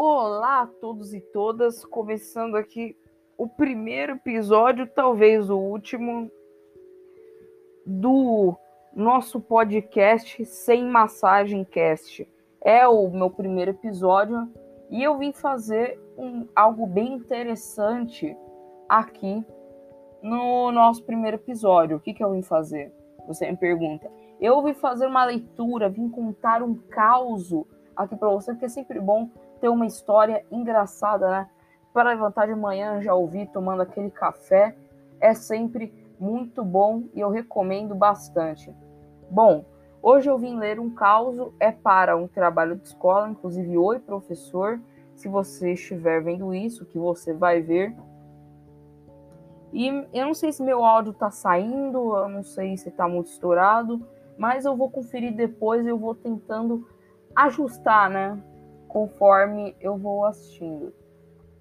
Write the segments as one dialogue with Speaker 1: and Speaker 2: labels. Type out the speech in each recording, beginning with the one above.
Speaker 1: Olá a todos e todas, começando aqui o primeiro episódio, talvez o último, do nosso podcast Sem Massagem Cast. É o meu primeiro episódio e eu vim fazer um, algo bem interessante aqui no nosso primeiro episódio. O que, que eu vim fazer? Você me pergunta. Eu vim fazer uma leitura, vim contar um caos aqui para você, porque é sempre bom ter uma história engraçada, né? Para levantar de manhã, já ouvi tomando aquele café, é sempre muito bom e eu recomendo bastante. Bom, hoje eu vim ler um caos, é para um trabalho de escola, inclusive, oi professor, se você estiver vendo isso, que você vai ver. E eu não sei se meu áudio tá saindo, eu não sei se tá muito estourado, mas eu vou conferir depois, eu vou tentando ajustar, né? Conforme eu vou assistindo.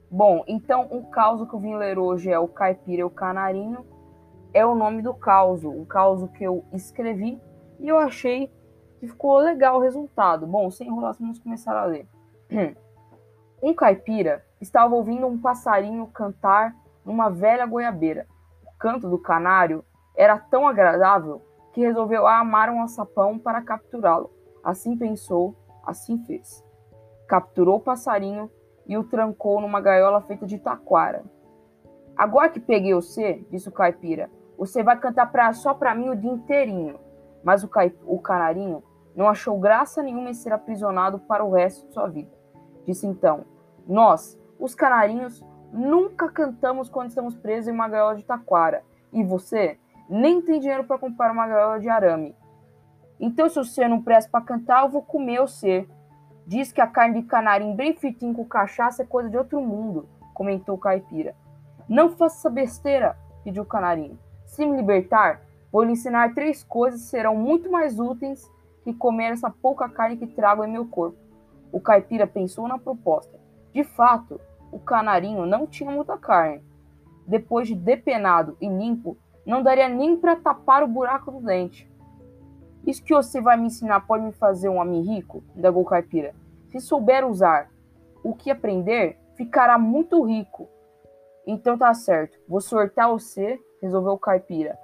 Speaker 1: Bom, então o caos que eu vim ler hoje é o Caipira e o Canarinho. É o nome do caos, o caos que eu escrevi e eu achei que ficou legal o resultado. Bom, sem enrolação, vamos começar a ler. Um caipira estava ouvindo um passarinho cantar numa velha goiabeira. O canto do canário era tão agradável que resolveu amar um açapão para capturá-lo. Assim pensou, assim fez capturou o passarinho e o trancou numa gaiola feita de taquara. Agora que peguei você, disse o caipira, você vai cantar pra, só pra mim o dia inteirinho. Mas o, caip, o canarinho não achou graça nenhuma em ser aprisionado para o resto de sua vida. Disse então: Nós, os canarinhos, nunca cantamos quando estamos presos em uma gaiola de taquara. E você nem tem dinheiro para comprar uma gaiola de arame. Então, se você não presta para cantar, eu vou comer você Diz que a carne de canarinho bem fritinho com cachaça é coisa de outro mundo, comentou o caipira. Não faça essa besteira, pediu o canarinho. Se me libertar, vou lhe ensinar três coisas que serão muito mais úteis que comer essa pouca carne que trago em meu corpo. O caipira pensou na proposta. De fato, o canarinho não tinha muita carne. Depois de depenado e limpo, não daria nem para tapar o buraco do dente. Isso que você vai me ensinar pode me fazer um homem rico? indagou caipira. Se souber usar o que aprender, ficará muito rico. Então tá certo, vou sortar você, resolveu o caipira.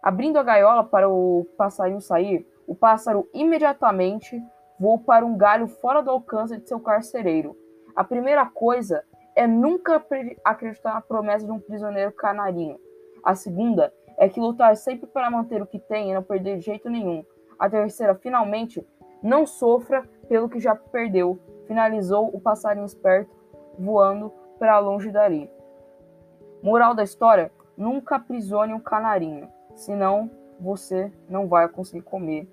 Speaker 1: Abrindo a gaiola para o passarinho sair, o pássaro imediatamente voou para um galho fora do alcance de seu carcereiro. A primeira coisa é nunca acreditar na promessa de um prisioneiro canarinho. A segunda é que lutar sempre para manter o que tem e não perder de jeito nenhum. A terceira, finalmente, não sofra pelo que já perdeu, finalizou o passarinho esperto, voando para longe dali. Moral da história: nunca aprisione um canarinho, senão você não vai conseguir comer